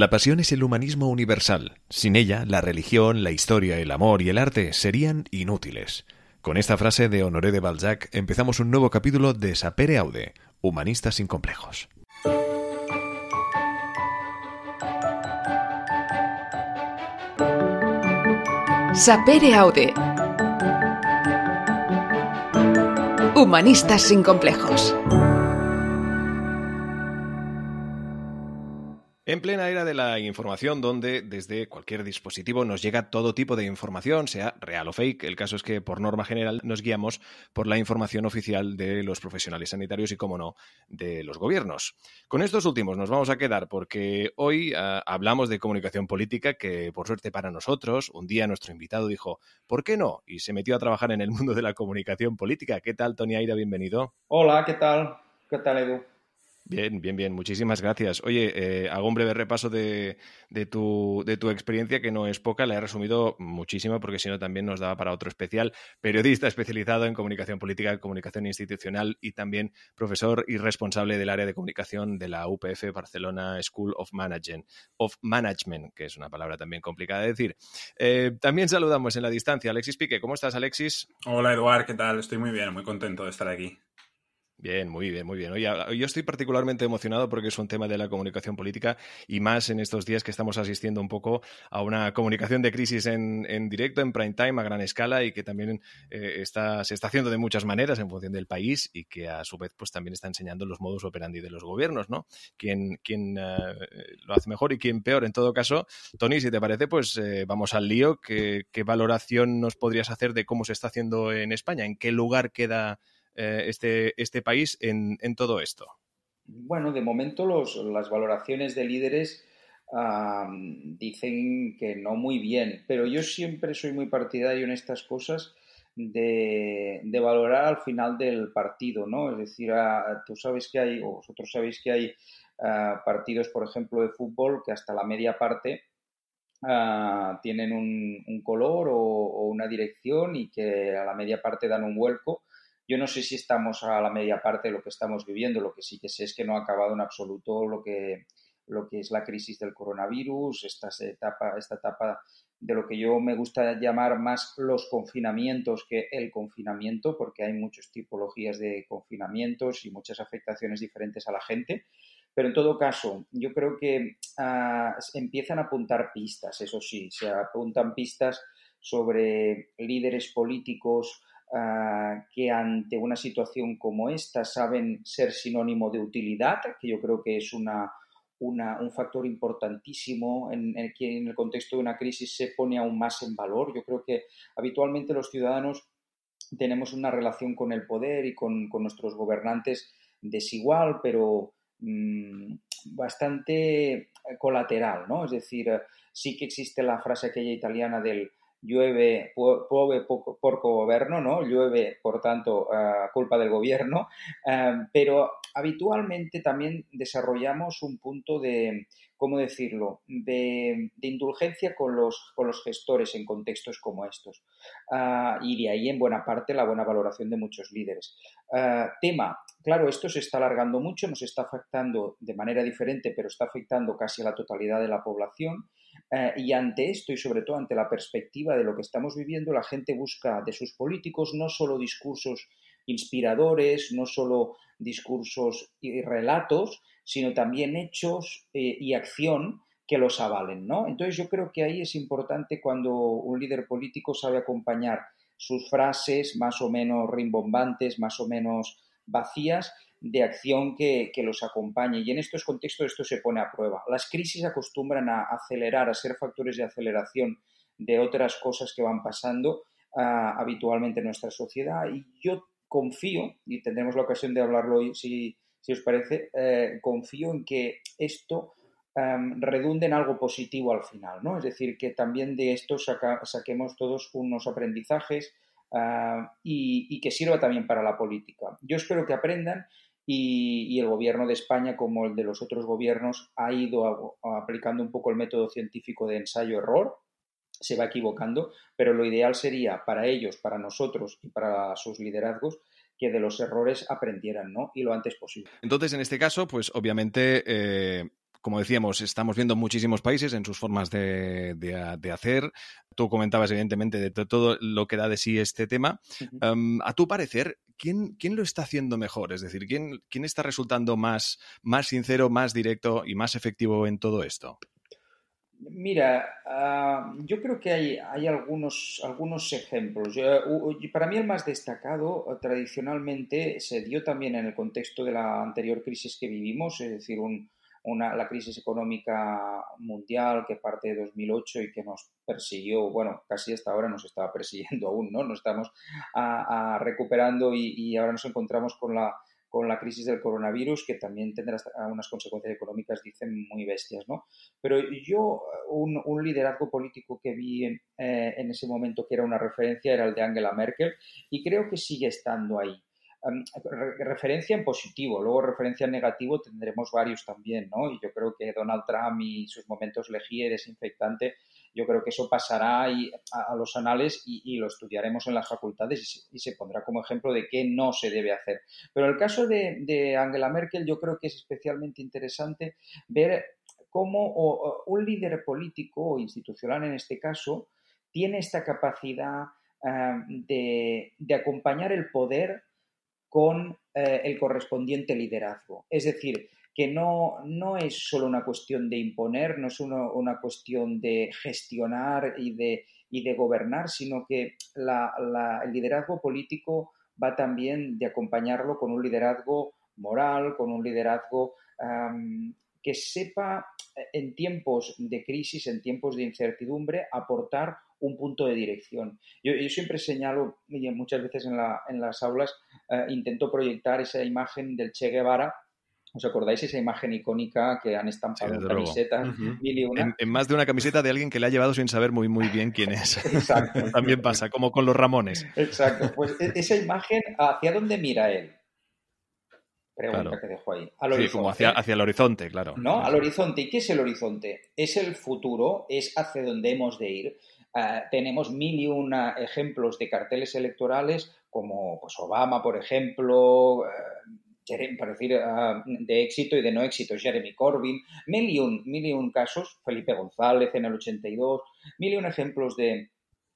La pasión es el humanismo universal. Sin ella, la religión, la historia, el amor y el arte serían inútiles. Con esta frase de Honoré de Balzac empezamos un nuevo capítulo de Sapere Aude, Humanistas sin complejos. Sapere Aude. Humanistas sin complejos. En plena era de la información, donde desde cualquier dispositivo nos llega todo tipo de información, sea real o fake, el caso es que por norma general nos guiamos por la información oficial de los profesionales sanitarios y, como no, de los gobiernos. Con estos últimos nos vamos a quedar porque hoy ah, hablamos de comunicación política que, por suerte para nosotros, un día nuestro invitado dijo, ¿por qué no? Y se metió a trabajar en el mundo de la comunicación política. ¿Qué tal, Tony Aira? Bienvenido. Hola, ¿qué tal? ¿Qué tal, Edu? Bien, bien, bien. Muchísimas gracias. Oye, eh, hago un breve repaso de, tu, de, tu, experiencia, que no es poca, la he resumido muchísimo porque si no también nos daba para otro especial. Periodista especializado en comunicación política, comunicación institucional y también profesor y responsable del área de comunicación de la UPF Barcelona School of Management, of Management que es una palabra también complicada de decir. Eh, también saludamos en la distancia Alexis Pique. ¿Cómo estás, Alexis? Hola, Eduard. ¿Qué tal? Estoy muy bien, muy contento de estar aquí. Bien, muy bien, muy bien. Oye, yo estoy particularmente emocionado porque es un tema de la comunicación política y más en estos días que estamos asistiendo un poco a una comunicación de crisis en, directo, en prime time, a gran escala y que también eh, está, se está haciendo de muchas maneras en función del país y que a su vez pues también está enseñando los modus operandi de los gobiernos, ¿no? Quién, quién eh, lo hace mejor y quién peor. En todo caso, Tony, si te parece, pues eh, vamos al lío. ¿Qué, ¿Qué valoración nos podrías hacer de cómo se está haciendo en España? ¿En qué lugar queda eh, este, este país en, todo esto? Bueno, de momento las valoraciones de líderes dicen que no muy bien, pero yo siempre soy muy partidario en estas cosas de, valorar al final del partido, ¿no? Es decir, tú sabes que hay, o vosotros sabéis que hay partidos, por ejemplo, de fútbol que hasta la media parte tienen un, color o, una dirección y que a la media parte dan un vuelco yo no sé si estamos a la media parte de lo que estamos viviendo, lo que sí que sé es que no ha acabado en absoluto lo que, lo que es la crisis del coronavirus, esta etapa, esta etapa de lo que yo me gusta llamar más los confinamientos que el confinamiento, porque hay muchas tipologías de confinamientos y muchas afectaciones diferentes a la gente. Pero en todo caso, yo creo que ah, empiezan a apuntar pistas, eso sí, se apuntan pistas sobre líderes políticos, Ah, que ante una situación como esta saben ser sinónimo de utilidad, que yo creo que es una, un factor importantísimo en, en, que en el contexto de una crisis se pone aún más en valor. Yo creo que habitualmente los ciudadanos tenemos una relación con el poder y con, nuestros gobernantes desigual, pero mm, bastante colateral, ¿no? Es decir, sí que existe la frase aquella italiana del llueve, puede porco gobierno, ¿no? Llueve, por tanto, culpa del gobierno, em, pero habitualmente también desarrollamos un punto de, ¿cómo decirlo?, de, indulgencia con los, con los gestores en contextos como estos. Ah, y de ahí, en buena parte, la buena valoración de muchos líderes. Ah, tema, claro, esto se está alargando mucho, nos está afectando de manera diferente, pero está afectando casi a la totalidad de la población. Eh, y ante esto y sobre todo ante la perspectiva de lo que estamos viviendo, la gente busca de sus políticos no solo discursos inspiradores, no solo discursos y relatos, sino también hechos eh, y acción que los avalen, ¿no? Entonces yo creo que ahí es importante cuando un líder político sabe acompañar sus frases más o menos rimbombantes, más o menos vacías, de acción que, los acompañe. Y en estos contextos esto se pone a prueba. Las crisis acostumbran a acelerar, a ser factores de aceleración de otras cosas que van pasando ah, habitualmente en nuestra sociedad. Y yo confío, y tendremos la ocasión de hablarlo hoy si, os parece, eh, confío en que esto redunde en algo positivo al final, ¿no? Es decir, que también de esto saquemos todos unos aprendizajes ah, y, que sirva también para la política. Yo espero que aprendan y, el gobierno de España, como el de los otros gobiernos, ha ido aplicando un poco el método científico de ensayo-error, se va equivocando, pero lo ideal sería para ellos, para nosotros y para sus liderazgos que de los errores aprendieran, ¿no? Y lo antes posible. Entonces, en este caso, pues obviamente eh, como decíamos, estamos viendo muchísimos países en sus formas de, hacer. Tú comentabas, evidentemente, de todo lo que da de sí este tema. Em, a tu parecer, ¿quién, ¿quién, lo está haciendo mejor? Es decir, ¿quién, quién está resultando más, más sincero, más directo y más efectivo en todo esto? Mira, ah, yo creo que hay, hay algunos, algunos ejemplos. para mí el más destacado tradicionalmente se dio también en el contexto de la anterior crisis que vivimos, es decir, un, una, la crisis económica mundial que parte de 2008 y que nos persiguió, bueno, casi hasta ahora nos estaba persiguiendo aún, ¿no? Nos estamos recuperando y, ahora nos encontramos con la, con la crisis del coronavirus, que también tendrá unas consecuencias económicas, dicen, muy bestias, ¿no? Pero yo, un, liderazgo político que vi eh, en ese momento que era una referencia era el de Angela Merkel y creo que sigue estando ahí referencia en positivo, luego referencia en negativo tendremos varios también, ¿no? Y yo creo que Donald Trump y sus momentos legía y desinfectante, yo creo que eso pasará a, los anales y, lo estudiaremos en las facultades y se, pondrá como ejemplo de qué no se debe hacer. Pero en el caso de, Angela Merkel, yo creo que es especialmente interesante ver cómo un líder político o institucional en este caso tiene esta capacidad de acompañar el poder con eh, el correspondiente liderazgo. Es decir, que no, no, es solo una cuestión de imponer, no es una cuestión de gestionar y de, y de gobernar, sino que el liderazgo político va también de acompañarlo con un liderazgo moral, con un liderazgo que sepa eh, en tiempos de crisis, en tiempos de incertidumbre, aportar un punto de dirección. Yo, siempre señalo, y muchas veces en, las aulas, eh, intento proyectar esa imagen del Che Guevara, ¿Os acordáis esa imagen icónica que han estampado en camisetas? En, más de una camiseta de alguien que le ha llevado sin saber muy muy bien quién es. Exacto. También pasa, como con los Ramones. Exacto. Pues e, esa imagen, ¿hacia dónde mira él? Pregunta que dejo ahí. sí, como hacia, hacia, el horizonte, claro. ¿No? Al horizonte. ¿Y qué es el horizonte? Es el futuro, es hacia donde hemos de ir. Eh, tenemos mil y una ejemplos de carteles electorales, como pues, Obama, por ejemplo, eh, para decir eh, de éxito y de no éxito, Jeremy Corbyn, mil y, un, casos, Felipe González en el 82, mil y un ejemplos de,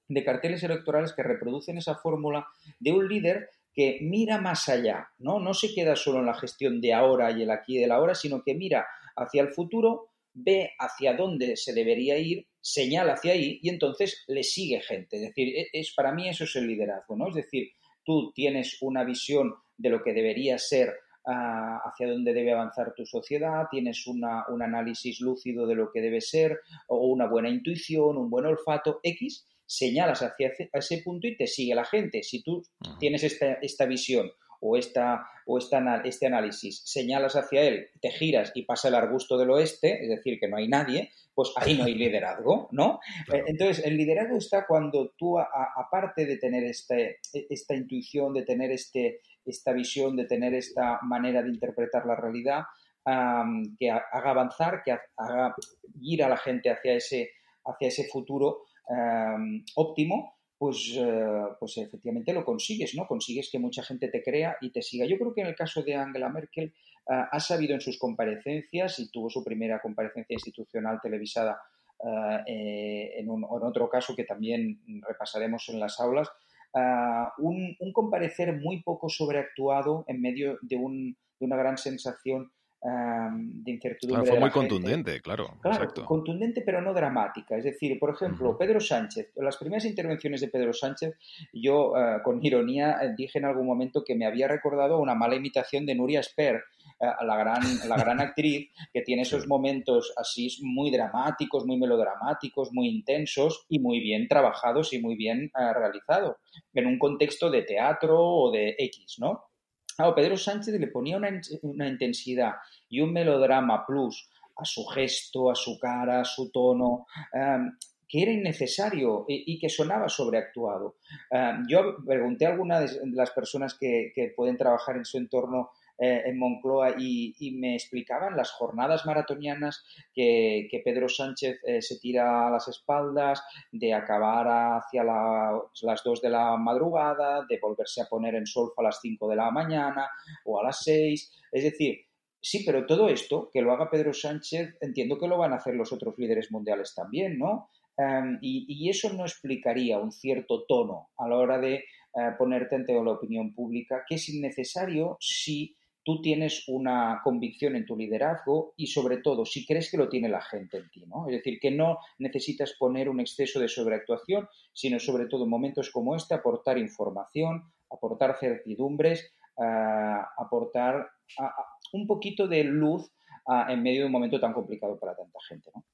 de carteles electorales que reproducen esa fórmula de un líder que mira más allá, ¿no? No se queda solo en la gestión de ahora y el aquí y del ahora, sino que mira hacia el futuro, ve hacia dónde se debería ir señala hacia ahí y entonces le sigue gente. Es decir, e, es, para mí eso es el liderazgo, ¿no? Es decir, tú tienes una visión de lo que debería ser ah, hacia dónde debe avanzar tu sociedad, tienes una, un análisis lúcido de lo que debe ser, o una buena intuición, un buen olfato, X, señalas hacia ese punto y te sigue la gente. Si tú tienes esta, esta visión o, esta, o esta, este análisis, señalas hacia él, te giras y pasa el arbusto del oeste, es decir, que no hay nadie, pues ahí no hay liderazgo, ¿no? Entonces, el liderazgo está cuando tú, aparte de tener este, esta intuición, de tener este, esta visión, de tener esta manera de interpretar la realidad, que haga avanzar, que haga ir a la gente hacia ese, hacia ese futuro óptimo, pues, eh, pues efectivamente lo consigues, ¿no? Consigues que mucha gente te crea y te siga. Yo creo que en el caso de Angela Merkel eh, ha sabido en sus comparecencias y tuvo su primera comparecencia institucional televisada eh, en, un, en, otro caso que también repasaremos en las aulas, un, un, comparecer muy poco sobreactuado en medio de, un, de una gran sensación de incertidumbre. fue muy contundente, claro. exacto. Contundente, pero no dramática. Es decir, por ejemplo, Pedro Sánchez, las primeras intervenciones de Pedro Sánchez, yo eh, con ironía eh, dije en algún momento que me había recordado una mala imitación de Nuria Sper. Eh, la gran, la gran actriz que tiene esos momentos así muy dramáticos, muy melodramáticos, muy intensos y muy bien trabajados y muy bien realizados en un contexto de teatro o de X, ¿no? A Pedro Sánchez le ponía una, intensidad y un melodrama plus a su gesto, a su cara, a su tono, em, que era innecesario y, que sonaba sobreactuado. Em, yo pregunté a algunas de las personas que, pueden trabajar en su entorno eh, en Moncloa y, me explicaban las jornadas maratonianas que, Pedro Sánchez eh, se tira a las espaldas, de acabar hacia las 2 de la madrugada, de volverse a poner en solfa a las 5 de la mañana o a las 6. Es decir, Sí, pero todo esto, que lo haga Pedro Sánchez, entiendo que lo van a hacer los otros líderes mundiales también, ¿no? Em, y, eso no explicaría un cierto tono a la hora de eh, ponerte ante la opinión pública, que es innecesario si tú tienes una convicción en tu liderazgo y sobre todo si crees que lo tiene la gente en ti, ¿no? Es decir, que no necesitas poner un exceso de sobreactuación, sino sobre todo en momentos como este aportar información, aportar certidumbres, eh, aportar un poquito de luz en medio de un momento tan complicado para tanta gente, ¿no?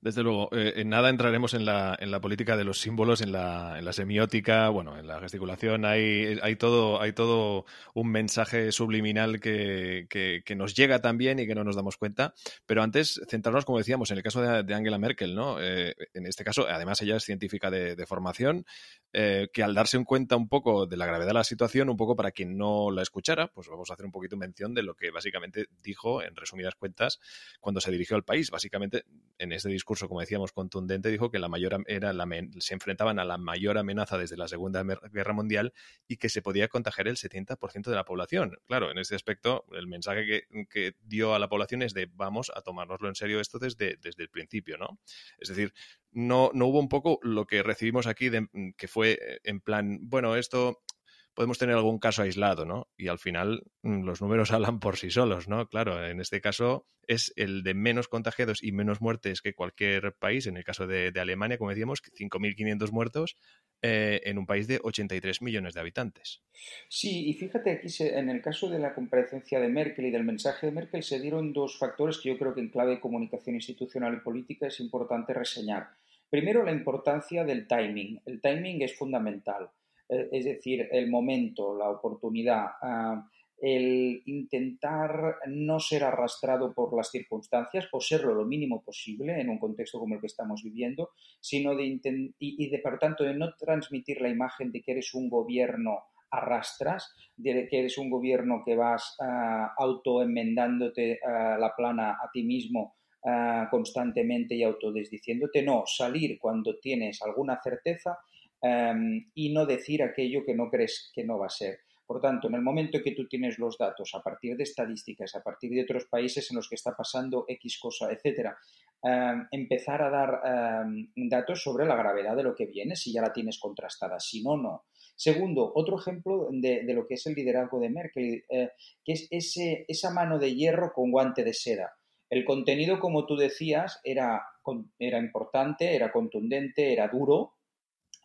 Desde luego, eh, en nada entraremos en la, en la política de los símbolos, en la, en la semiótica, bueno, en la gesticulación. Hay, hay, todo, hay todo un mensaje subliminal que, que, nos llega también y que no nos damos cuenta. Pero antes, centrarnos, como decíamos, en el caso de, Angela Merkel, ¿no? Eh, en este caso, además, ella es científica de, formación, eh, que al darse en cuenta un poco de la gravedad de la situación, un poco para quien no la escuchara, pues vamos a hacer un poquito mención de lo que básicamente dijo, en resumidas cuentas, cuando se dirigió al país. Básicamente, en este discurso como decíamos, contundente, dijo que la mayor era la, se enfrentaban a la mayor amenaza desde la Segunda Guerra Mundial y que se podía contagiar el 70% de la población. Claro, en ese aspecto, el mensaje que, dio a la población es de vamos a tomárnoslo en serio esto desde, desde el principio, ¿no? Es decir, no, no hubo un poco lo que recibimos aquí, de, que fue eh, en plan, bueno, esto podemos tener algún caso aislado, ¿no? Y al final mm, los números hablan por sí solos, ¿no? Claro, en este caso es el de menos contagiados y menos muertes que cualquier país. En el caso de, Alemania, como decíamos, 5.500 muertos eh, en un país de 83 millones de habitantes. Sí, y fíjate aquí, en el caso de la comparecencia de Merkel y del mensaje de Merkel, se dieron dos factores que yo creo que en clave de comunicación institucional y política es importante reseñar. Primero, la importancia del timing. El timing es fundamental. Eh, es decir, el momento, la oportunidad, ah, el intentar no ser arrastrado por las circunstancias o serlo lo mínimo posible en un contexto como el que estamos viviendo, sino de y, y de por tanto de no transmitir la imagen de que eres un gobierno arrastras, de que eres un gobierno que vas uh, autoenmendándote uh, la plana a ti mismo constantemente y autodesdiciéndote, no, salir cuando tienes alguna certeza Em, y no decir aquello que no crees que no va a ser. Por tanto, en el momento en que tú tienes los datos a partir de estadísticas, a partir de otros países en los que está pasando X cosa, etcétera, em, empezar a dar em, datos sobre la gravedad de lo que viene, si ya la tienes contrastada, si no, no. Segundo, otro ejemplo de, lo que es el liderazgo de Merkel, eh, que es ese, esa mano de hierro con guante de seda. El contenido, como tú decías, era, era importante, era contundente, era duro,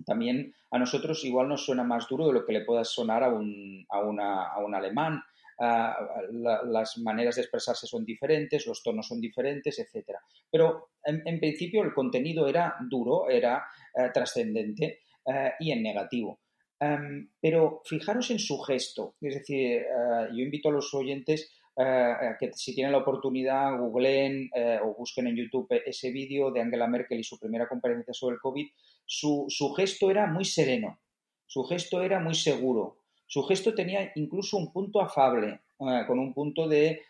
también a nosotros igual nos suena más duro de lo que le pueda sonar a un, a una, a un alemán. Ah, las maneras de expresarse son diferentes, los tonos son diferentes, etc. Pero en, principio el contenido era duro, era eh, trascendente eh, y en negativo. Em, pero fijaros en su gesto, es decir, eh, yo invito a los oyentes eh, que si tienen la oportunidad, googleen eh, o busquen en YouTube ese vídeo de Angela Merkel y su primera conferencia sobre el COVID, su, gesto era muy sereno, su gesto era muy seguro, su gesto tenía incluso un punto afable, eh, con un punto de,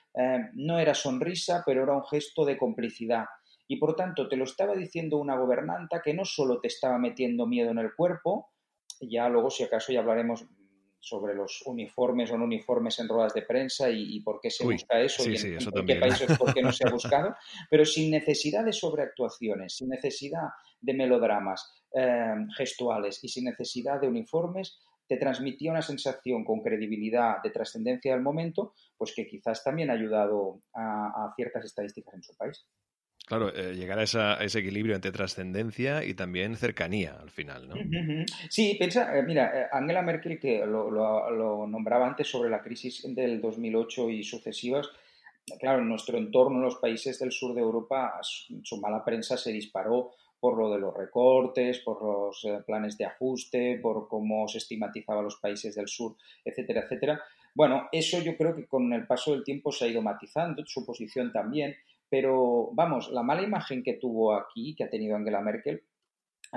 no era sonrisa, pero era un gesto de complicidad. Y por tanto, te lo estaba diciendo una gobernanta que no solo te estaba metiendo miedo en el cuerpo, ya luego si acaso ya hablaremos sobre los uniformes o no uniformes en ruedas de prensa y, por qué se busca eso y en, qué países por qué no se ha buscado, pero sin necesidad de sobreactuaciones, sin necesidad de melodramas eh, gestuales y sin necesidad de uniformes, te transmitía una sensación con credibilidad de trascendencia del momento, pues que quizás también ha ayudado a ciertas estadísticas en su país. Claro, eh, llegar a, ese equilibrio entre trascendencia y también cercanía al final, ¿no? Sí, piensa, eh, mira, eh, Angela Merkel, que lo, nombraba antes sobre la crisis del 2008 y sucesivas, claro, en nuestro entorno, en los países del sur de Europa, su, mala prensa se disparó por lo de los recortes, por los planes de ajuste, por cómo se estigmatizaba a los países del sur, etcétera, etcétera. Bueno, eso yo creo que con el paso del tiempo se ha ido matizando, su posición también, pero vamos, la mala imagen que tuvo aquí, que ha tenido Angela Merkel,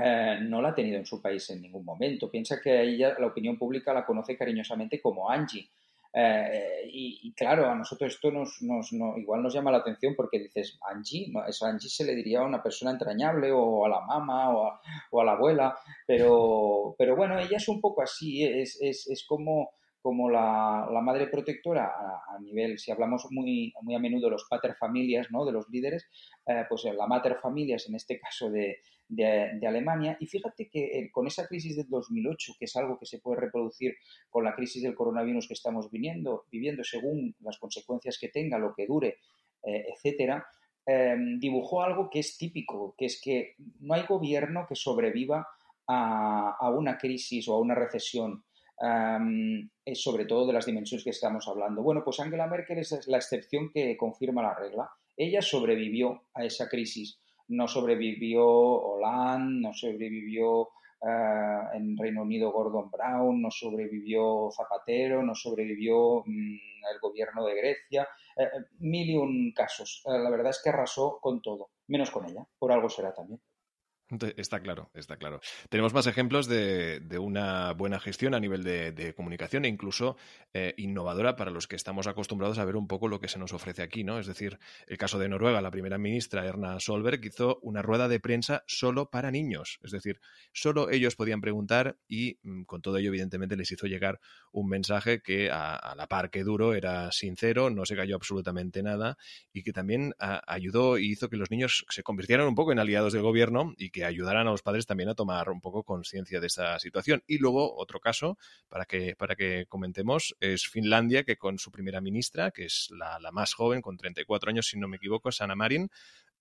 eh, no la ha tenido en su país en ningún momento. Piensa que ella, la opinión pública la conoce cariñosamente como Angie. Eh, y, claro, a nosotros esto nos, igual nos llama la atención porque dices, Angie, no, eso Angie se le diría a una persona entrañable o a la mamá o a, la abuela, pero, pero bueno, ella es un poco así, es, es, es como como la, madre protectora a, nivel, si hablamos muy, muy a menudo de los paterfamilias, ¿no? de los líderes, eh, pues la materfamilias, en este caso de, Alemania. Y fíjate que eh, con esa crisis del 2008, que es algo que se puede reproducir con la crisis del coronavirus que estamos viviendo, viviendo según las consecuencias que tenga, lo que dure, eh, etcétera, em, dibujó algo que es típico, que es que no hay gobierno que sobreviva a, a una crisis o a una recesión sobre todo de las dimensiones que estamos hablando. Bueno, pues Angela Merkel es la excepción que confirma la regla. Ella sobrevivió a esa crisis. No sobrevivió Hollande, no sobrevivió eh, en Reino Unido Gordon Brown, no sobrevivió Zapatero, no sobrevivió mm, el gobierno de Grecia. Eh, eh, mil y un casos. la verdad es que arrasó con todo, menos con ella. Por algo será también. Está claro, está claro. Tenemos más ejemplos de, una buena gestión a nivel de, comunicación e incluso eh, innovadora para los que estamos acostumbrados a ver un poco lo que se nos ofrece aquí, ¿no? Es decir, el caso de Noruega, la primera ministra Erna Solberg hizo una rueda de prensa solo para niños, es decir, solo ellos podían preguntar y mm, con todo ello evidentemente les hizo llegar un mensaje que a, la par que duro era sincero, no se cayó absolutamente nada y que también ayudó y hizo que los niños se convirtieran un poco en aliados del gobierno y que ayudaran a los padres también a tomar un poco conciencia de esa situación. Y luego, otro caso, para que, para que comentemos, es Finlandia, que con su primera ministra, que es la, más joven, con 34 años, si no me equivoco, Sana Marin,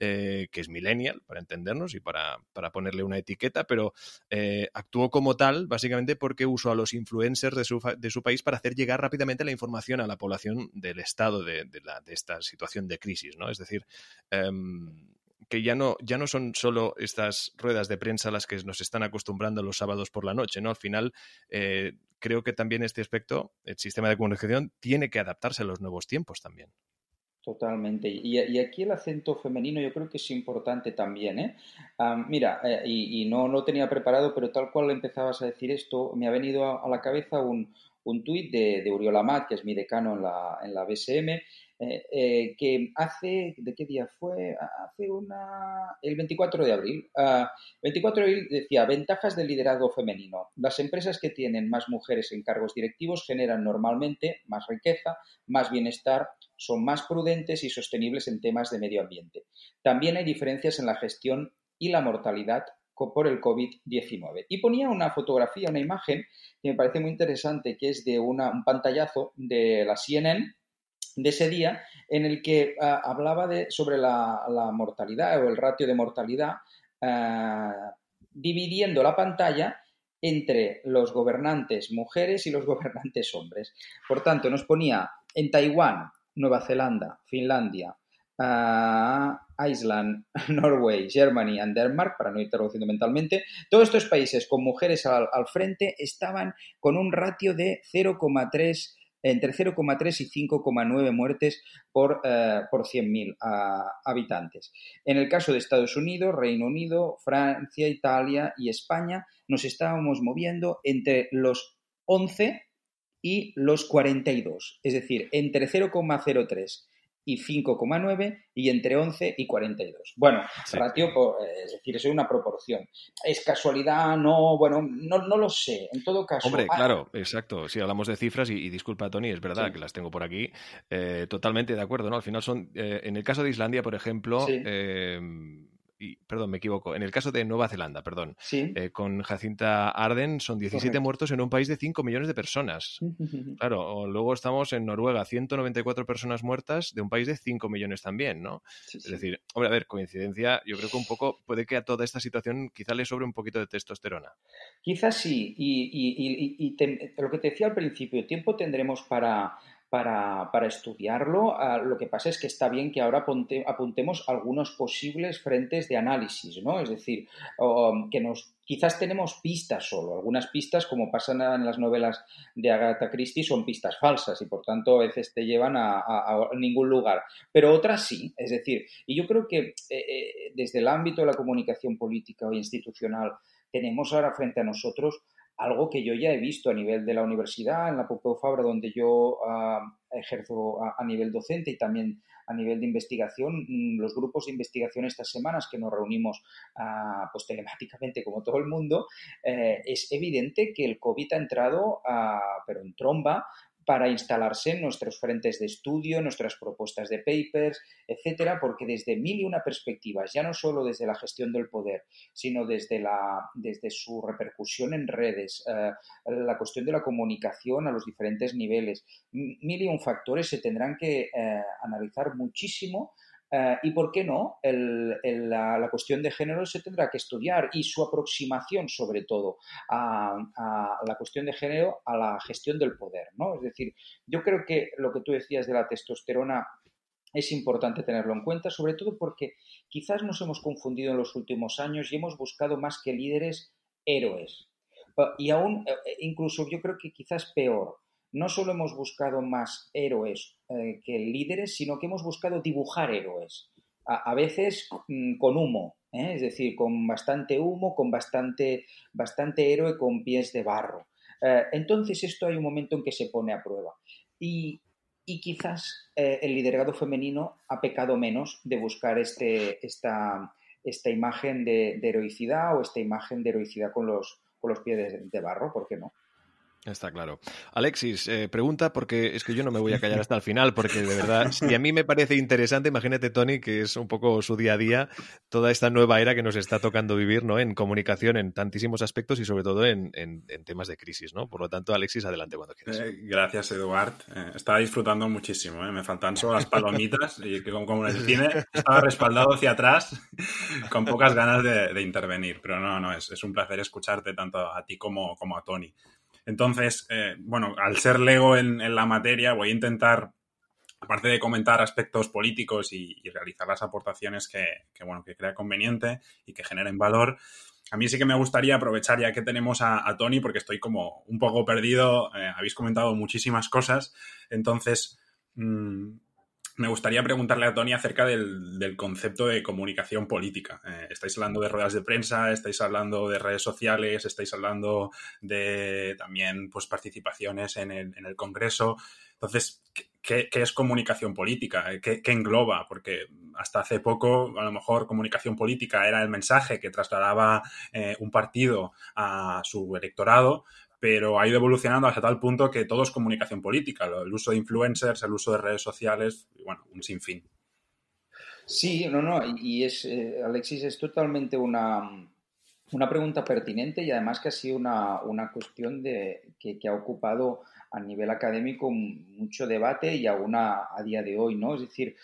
eh, que es millennial, para entendernos y para, ponerle una etiqueta, pero eh, actuó como tal básicamente porque usó a los influencers de su, de su, país para hacer llegar rápidamente la información a la población del estado de, la, de esta situación de crisis, ¿no? Es decir, em, que ya no, ya no son solo estas ruedas de prensa las que nos están acostumbrando los sábados por la noche, ¿no? Al final, eh, creo que también este aspecto, el sistema de comunicación, tiene que adaptarse a los nuevos tiempos también. Totalmente. Y, aquí el acento femenino yo creo que es importante también. ¿eh? mira, eh, y, no lo tenía preparado, pero tal cual empezabas a decir esto, me ha venido a, la cabeza un, un tuit de, de Uriol Amat, que es mi decano en la, en la BSM, eh, eh, que hace, ¿de qué día fue? Hace una, el 24 de abril. 24 ah, de abril decía, ventajas del liderazgo femenino. Las empresas que tienen más mujeres en cargos directivos generan normalmente más riqueza, más bienestar, son más prudentes y sostenibles en temas de medio ambiente. También hay diferencias en la gestión y la mortalidad por el COVID-19. Y ponía una fotografía, una imagen que me parece muy interesante, que es de una, un pantallazo de la CNN, de ese día en el que ah, hablaba de, sobre la, mortalidad o el ratio de mortalidad, ah, dividiendo la pantalla entre los gobernantes mujeres y los gobernantes hombres. Por tanto, nos ponía en Taiwán, Nueva Zelanda, Finlandia, uh, Iceland, Norway, Germany y Denmark, para no ir traduciendo mentalmente, todos estos países con mujeres al, al frente estaban con un ratio de 0,3 entre 0,3 y 5,9 muertes por, eh, por 100.000 habitantes. En el caso de Estados Unidos, Reino Unido, Francia, Italia y España, nos estábamos moviendo entre los 11 y los 42, es decir, entre 0,03 y 5,9 y entre 11 y 42. Bueno, ratio, eh, es decir, es una proporción. ¿Es casualidad? No, bueno, no, no lo sé. En todo caso. Hombre, ah, claro, exacto. Si hablamos de cifras, y, disculpa, Tony, es verdad que las tengo por aquí, eh, totalmente de acuerdo, ¿no? Al final son, eh, en el caso de Islandia, por ejemplo, perdón, me equivoco, en el caso de Nueva Zelanda, perdón, eh, con Jacinta Arden son 17 muertos en un país de 5 millones de personas. claro, luego estamos en Noruega, 194 personas muertas de un país de 5 millones también, ¿no? es decir, hombre, a ver, coincidencia, yo creo que un poco puede que a toda esta situación quizá le sobre un poquito de testosterona. Quizás sí, y, lo que te decía al principio, tiempo tendremos para para, estudiarlo. Ah, lo que pasa es que está bien que ahora apuntemos algunos posibles frentes de análisis, ¿no? Es decir, que nos quizás tenemos pistas solo. Algunas pistas, como pasan en las novelas de Agatha Christie, son pistas falsas y por tanto a veces te llevan a, ningún lugar. Pero otras sí. Es decir, y yo creo que eh, eh, desde el ámbito de la comunicación política o institucional tenemos ahora frente a nosotros algo que yo ya he visto a nivel de la universidad, en la Pompeu Fabra, donde yo ah, ejerzo a, nivel docente y también a nivel de investigación, mm, los grupos de investigación estas semanas que nos reunimos ah, pues telemáticamente como todo el mundo, eh, es evidente que el COVID ha entrado, pero en tromba, para instalarse en nuestros frentes de estudio, nuestras propuestas de papers, etcétera, porque desde mil y una perspectivas, ya no solo desde la gestión del poder, sino desde, la, desde su repercusión en redes, eh, la cuestión de la comunicación a los diferentes niveles, mil y un factores se tendrán que eh, analizar muchísimo eh, y por qué no, la, cuestión de género se tendrá que estudiar y su aproximación, sobre todo, a, la cuestión de género, a la gestión del poder. ¿no? Es decir, yo creo que lo que tú decías de la testosterona es importante tenerlo en cuenta, sobre todo porque quizás nos hemos confundido en los últimos años y hemos buscado más que líderes héroes. Y aún, eh, incluso yo creo que quizás peor, no solo hemos buscado más héroes eh, que líderes, sino que hemos buscado dibujar héroes, a, veces mm, con humo, ¿eh? es decir, con bastante humo, con bastante, bastante héroe con pies de barro. Eh, entonces esto hay un momento en que se pone a prueba. Y, quizás el liderazgo femenino ha pecado menos de buscar este, esta, esta imagen de, heroicidad o esta imagen de heroicidad con los, con los pies de barro, ¿por qué no? Está claro. Alexis, eh, pregunta porque es que yo no me voy a callar hasta el final, porque de verdad, si a mí me parece interesante, imagínate, Tony, que es un poco su día a día, toda esta nueva era que nos está tocando vivir, ¿no? En comunicación, en tantísimos aspectos y sobre todo en, temas de crisis, ¿no? Por lo tanto, Alexis, adelante cuando quieras. Eh, gracias, Eduard. Eh, estaba disfrutando muchísimo, Me faltan solo las palomitas y que como, en el cine estaba respaldado hacia atrás con pocas ganas de, intervenir. Pero no, no, es, es, un placer escucharte tanto a ti como, como a Tony. Entonces, eh, bueno, al ser lego en, la materia, voy a intentar, aparte de comentar aspectos políticos y, realizar las aportaciones que, bueno, que crea conveniente y que generen valor, a mí sí que me gustaría aprovechar ya que tenemos a, Tony, porque estoy como un poco perdido, eh, habéis comentado muchísimas cosas, entonces... Mm, me gustaría preguntarle a Tony acerca del, concepto de comunicación política. Eh, estáis hablando de ruedas de prensa, estáis hablando de redes sociales, estáis hablando de también pues, participaciones en el, Congreso. Entonces, ¿qué, es comunicación política? ¿Qué, engloba? Porque hasta hace poco, a lo mejor, comunicación política era el mensaje que trasladaba eh, un partido a su electorado, pero ha ido evolucionando hasta tal punto que todo es comunicación política, el uso de influencers, el uso de redes sociales, bueno, un sinfín. Sí, no, no, y es, eh, Alexis, es totalmente una, una pregunta pertinente y además que ha sido una, una cuestión de, que, ha ocupado a nivel académico mucho debate y aún a, día de hoy, ¿no? Es decir,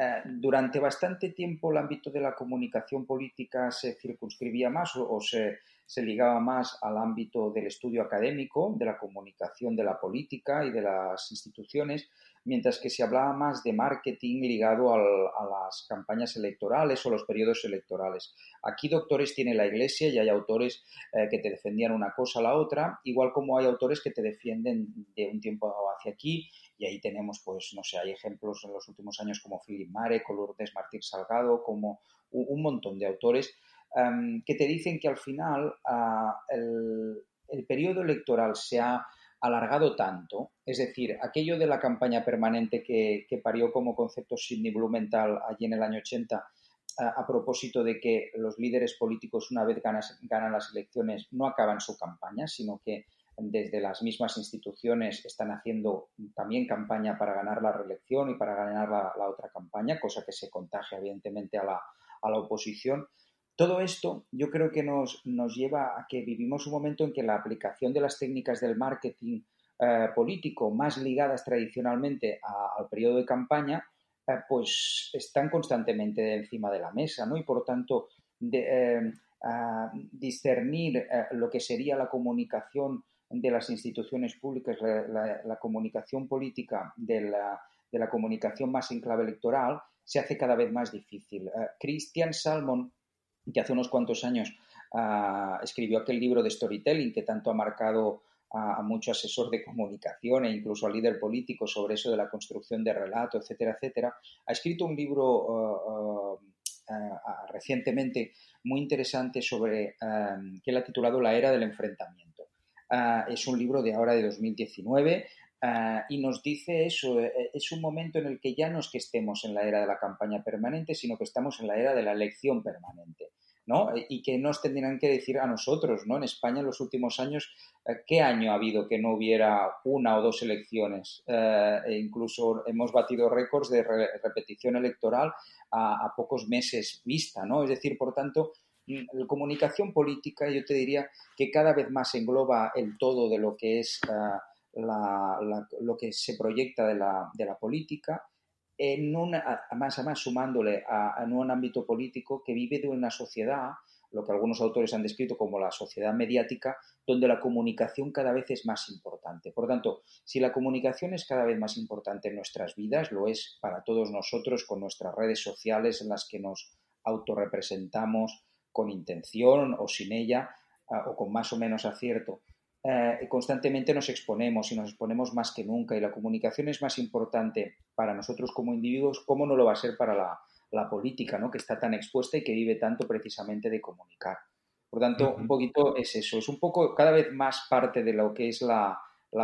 eh, durante bastante tiempo el ámbito de la comunicación política se circunscribía más o se se ligaba más al ámbito del estudio académico, de la comunicación de la política y de las instituciones, mientras que se hablaba más de marketing ligado a las campañas electorales o los periodos electorales. Aquí doctores tiene la Iglesia y hay autores eh, que te defendían una cosa a la otra, igual como hay autores que te defienden de un tiempo hacia aquí y ahí tenemos, pues, no sé, hay ejemplos en los últimos años como Philip Mare, Lourdes Martín Salgado, como un montón de autores Em, que te dicen que al final ah, el, periodo electoral se ha alargado tanto, es decir, aquello de la campaña permanente que, parió como concepto Sidney Blumenthal allí en el año 80, a, propósito de que los líderes políticos una vez ganan las elecciones no acaban su campaña, sino que desde las mismas instituciones están haciendo también campaña para ganar la reelección y para ganar la, otra campaña, cosa que se contagia evidentemente a la, a la oposición. Todo esto yo creo que nos, lleva a que vivimos un momento en que la aplicación de las técnicas del marketing eh, político más ligadas tradicionalmente al periodo de campaña, eh, pues están constantemente encima de la mesa, ¿no? Y por tanto, eh, discernir lo que sería la comunicación de las instituciones públicas, la, comunicación política de la, de la, comunicación más en clave electoral, se hace cada vez más difícil. Christian Salmon que hace unos cuantos años ah, escribió aquel libro de storytelling que tanto ha marcado a, mucho asesor de comunicación e incluso al líder político sobre eso de la construcción de relato, etcétera, etcétera. Ha escrito un libro ah, ah, recientemente muy interesante sobre que él ha titulado La era del enfrentamiento. es un libro de ahora de 2019 Ah, y nos dice eso, eh, es un momento en el que ya no es que estemos en la era de la campaña permanente, sino que estamos en la era de la elección permanente. ¿no? Y que nos tendrían que decir a nosotros, ¿no? En España en los últimos años, eh, ¿qué año ha habido que no hubiera una o dos elecciones? Eh, e incluso hemos batido récords de repetición electoral a, pocos meses vista, ¿no? Es decir, por tanto, mm, la comunicación política yo te diría que cada vez más engloba el todo de lo que es lo que se proyecta de la, de la política, en una, más a más sumándole a, un ámbito político que vive de una sociedad, lo que algunos autores han descrito como la sociedad mediática, donde la comunicación cada vez es más importante. Por tanto, si la comunicación es cada vez más importante en nuestras vidas, lo es para todos nosotros con nuestras redes sociales en las que nos autorrepresentamos con intención o sin ella, o con más o menos acierto, eh, constantemente nos exponemos y nos exponemos más que nunca y la comunicación es más importante para nosotros como individuos, ¿cómo no lo va a ser para la, política, ¿no? que está tan expuesta y que vive tanto precisamente de comunicar? Por tanto, un poquito es eso, es un poco cada vez más parte de lo que es la,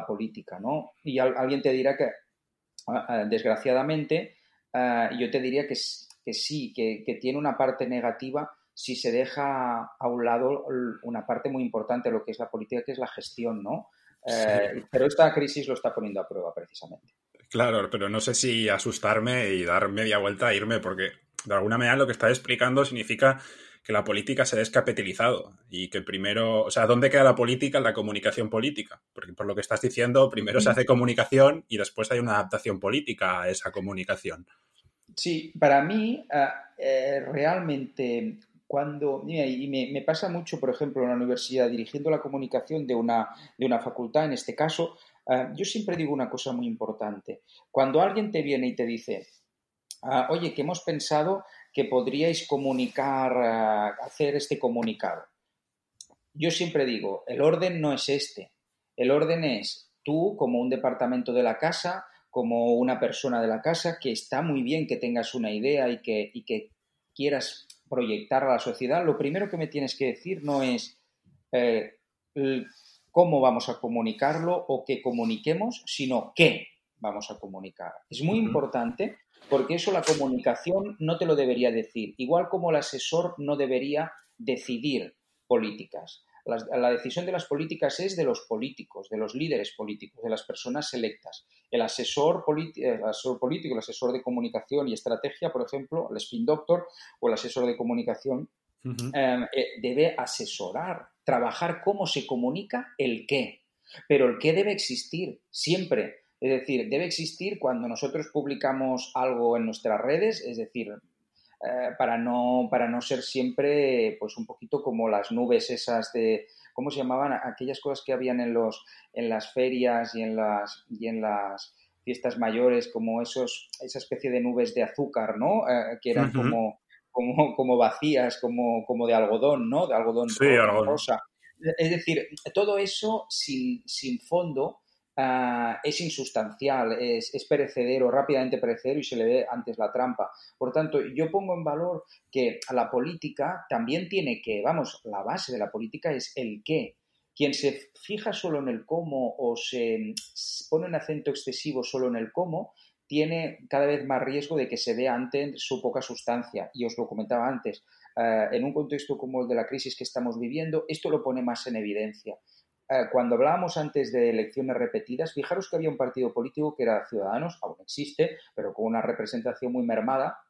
política. ¿no? Y alguien te dirá que, ah, ah, desgraciadamente, ah, yo te diría que, que sí, que, que tiene una parte negativa si se deja a un lado una parte muy importante de lo que es la política, que es la gestión, ¿no? Eh, pero esta crisis lo está poniendo a prueba precisamente. Claro, pero no sé si asustarme y dar media vuelta e irme, porque de alguna manera lo que está explicando significa que la política se ha descapitalizado y que primero, o sea, ¿dónde queda la política en la comunicación política? Porque por lo que estás diciendo, primero se hace comunicación y después hay una adaptación política a esa comunicación. Sí, para mí eh, eh, realmente cuando, y me, pasa mucho, por ejemplo, en la universidad, dirigiendo la comunicación de una, de una facultad, en este caso, eh, yo siempre digo una cosa muy importante. Cuando alguien te viene y te dice, ah, oye, que hemos pensado que podríais comunicar, eh, hacer este comunicado. Yo siempre digo, el orden no es este. El orden es tú como un departamento de la casa, como una persona de la casa, que está muy bien que tengas una idea y que, y que quieras proyectar a la sociedad, lo primero que me tienes que decir no es eh, cómo vamos a comunicarlo o que comuniquemos, sino qué vamos a comunicar. Es muy importante porque eso la comunicación no te lo debería decir, igual como el asesor no debería decidir políticas. La, decisión de las políticas es de los políticos, de los líderes políticos, de las personas electas. El asesor, el asesor político, el asesor de comunicación y estrategia, por ejemplo, el spin doctor o el asesor de comunicación, em, eh, debe asesorar, trabajar cómo se comunica el qué. Pero el qué debe existir siempre. Es decir, debe existir cuando nosotros publicamos algo en nuestras redes, es decir, eh, para, no, para no ser siempre pues un poquito como las nubes esas de, ¿cómo se llamaban? Aquellas cosas que habían en, los, en las ferias y en las, y en las fiestas mayores, como esos, esa especie de nubes de azúcar, ¿no? Eh, que eran como, como, como, vacías, como, como de algodón, ¿no? De algodón, rosa. Es decir, todo eso sin, sin fondo Ah, es insustancial, es, perecedero, rápidamente perecedero y se le ve antes la trampa. Por tanto, yo pongo en valor que la política también tiene que, vamos, la base de la política es el qué. Quien se fija solo en el cómo o se pone un acento excesivo solo en el cómo, tiene cada vez más riesgo de que se vea antes su poca sustancia. Y os lo comentaba antes, ah, en un contexto como el de la crisis que estamos viviendo, esto lo pone más en evidencia. Eh, cuando hablábamos antes de elecciones repetidas, fijaros que había un partido político que era Ciudadanos, aún existe, pero con una representación muy mermada,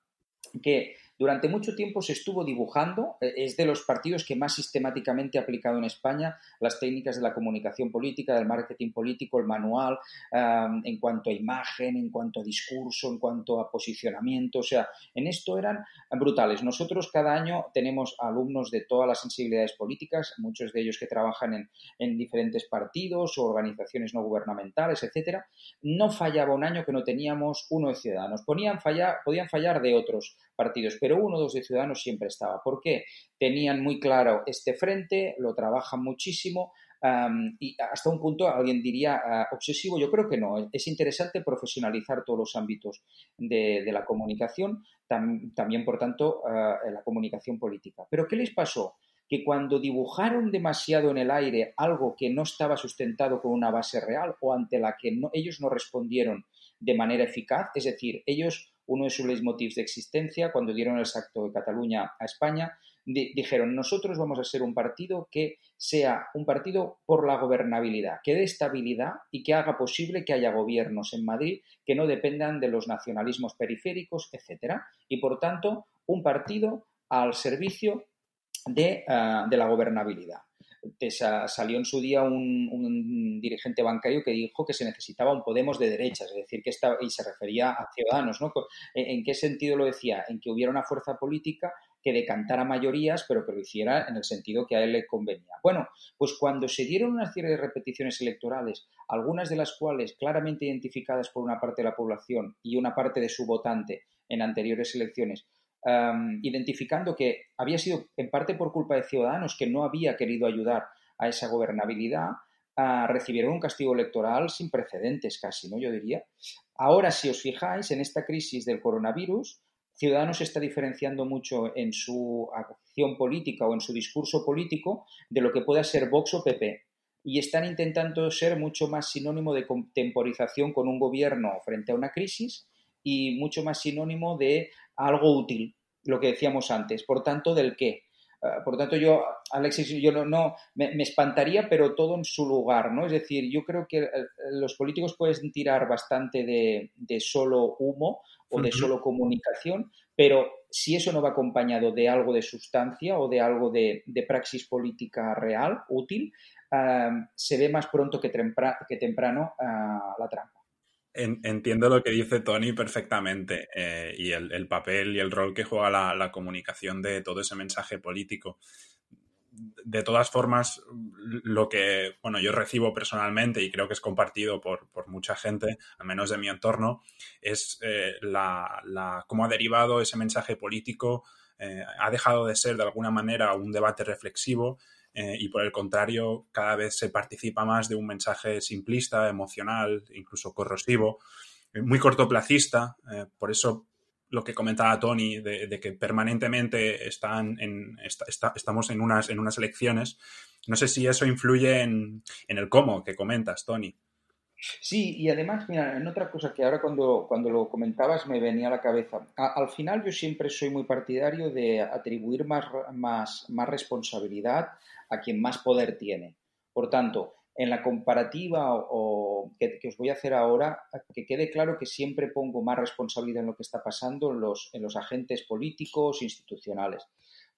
que durante mucho tiempo se estuvo dibujando, eh, es de los partidos que más sistemáticamente ha aplicado en España las técnicas de la comunicación política, del marketing político, el manual, en cuanto a imagen, en cuanto a discurso, en cuanto a posicionamiento, o sea, en esto eran brutales. Nosotros cada año tenemos alumnos de todas las sensibilidades políticas, muchos de ellos que trabajan en, en diferentes partidos o organizaciones no gubernamentales, etcétera. No fallaba un año que no teníamos uno de ciudadanos. Ponían fallar, podían fallar de otros partidos, pero uno o dos de Ciudadanos siempre estaba. ¿Por qué? Tenían muy claro este frente, lo trabajan muchísimo, y hasta un punto alguien diría ah, obsesivo, yo creo que no. Es interesante profesionalizar todos los ámbitos de, la comunicación, también, por tanto, ah, la comunicación política. Pero ¿qué les pasó? que cuando dibujaron demasiado en el aire algo que no estaba sustentado con una base real o ante la que ellos no respondieron de manera eficaz, es decir, ellos, uno de sus leitmotivs de existencia, cuando dieron el salto de Cataluña a España, dijeron, nosotros vamos a ser un partido que sea un partido por la gobernabilidad, que dé estabilidad y que haga posible que haya gobiernos en Madrid que no dependan de los nacionalismos periféricos, etcétera, y por tanto un partido al servicio de, de la gobernabilidad salió en su día un, dirigente bancario que dijo que se necesitaba un Podemos de derechas, es decir, que estaba, y se refería a Ciudadanos, ¿no? ¿En qué sentido lo decía? En que hubiera una fuerza política que decantara mayorías, pero que lo hiciera en el sentido que a él le convenía. Bueno, pues cuando se dieron una serie de repeticiones electorales, algunas de las cuales claramente identificadas por una parte de la población y una parte de su votante en anteriores elecciones, identificando que había sido en parte por culpa de Ciudadanos que no había querido ayudar a esa gobernabilidad, recibieron un castigo electoral sin precedentes casi, ¿no? Yo diría. Ahora, si os fijáis, en esta crisis del coronavirus, Ciudadanos está diferenciando mucho en su acción política o en su discurso político de lo que pueda ser Vox o PP. Y están intentando ser mucho más sinónimo de contemporización con un gobierno frente a una crisis y mucho más sinónimo de algo útil, lo que decíamos antes, por tanto, del qué. Ah, por tanto, yo, Alexis, yo no, no me, espantaría, pero todo en su lugar, ¿no? Es decir, yo creo que eh, los políticos pueden tirar bastante de, solo humo o de solo comunicación, pero si eso no va acompañado de algo de sustancia o de algo de, praxis política real, útil, ah, se ve más pronto que, que temprano ah, la trampa entiendo lo que dice Tony perfectamente eh, y el, papel y el rol que juega la, comunicación de todo ese mensaje político. De todas formas, lo que bueno, yo recibo personalmente y creo que es compartido por, mucha gente, al menos de mi entorno, es eh, la, cómo ha derivado ese mensaje político, eh, ha dejado de ser de alguna manera un debate reflexivo eh, y por el contrario cada vez se participa más de un mensaje simplista, emocional, incluso corrosivo, eh, muy cortoplacista. Eh, por eso lo que comentaba Tony de, que permanentemente están en, estamos en unas, en unas elecciones. No sé si eso influye en, el cómo que comentas, Tony. Sí, y además, mira, en otra cosa que ahora cuando, cuando lo comentabas me venía a la cabeza. al final yo siempre soy muy partidario de atribuir más, más, más responsabilidad a quien más poder tiene. Por tanto, en la comparativa o, que, os voy a hacer ahora, que quede claro que siempre pongo más responsabilidad en lo que está pasando en los, en los agentes políticos, institucionales.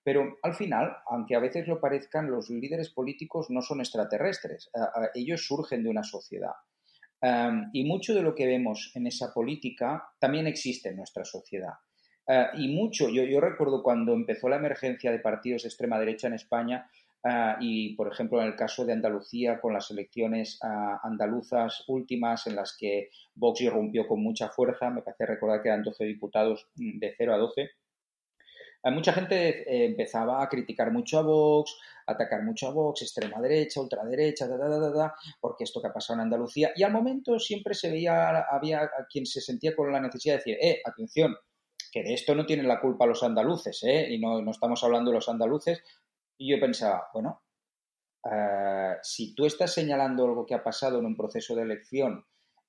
Pero al final, aunque a veces lo parezcan, los líderes políticos no son extraterrestres, ellos surgen de una sociedad. y mucho de lo que vemos en esa política también existe en nuestra sociedad. y mucho, yo, yo recuerdo cuando empezó la emergencia de partidos de extrema derecha en España, Ah, y, por ejemplo, en el caso de Andalucía, con las elecciones ah, andaluzas últimas en las que Vox irrumpió con mucha fuerza, me parece recordar que eran 12 diputados mm, de 0 a 12, ah, mucha gente eh, empezaba a criticar mucho a Vox, atacar mucho a Vox, extrema derecha, ultraderecha, da, da, da, da, porque esto que ha pasado en Andalucía. Y al momento siempre se veía, había quien se sentía con la necesidad de decir, eh, atención, que de esto no tienen la culpa los andaluces, ¿eh? y no, no, estamos hablando de los andaluces, y yo pensaba, bueno, eh, si tú estás señalando algo que ha pasado en un proceso de elección,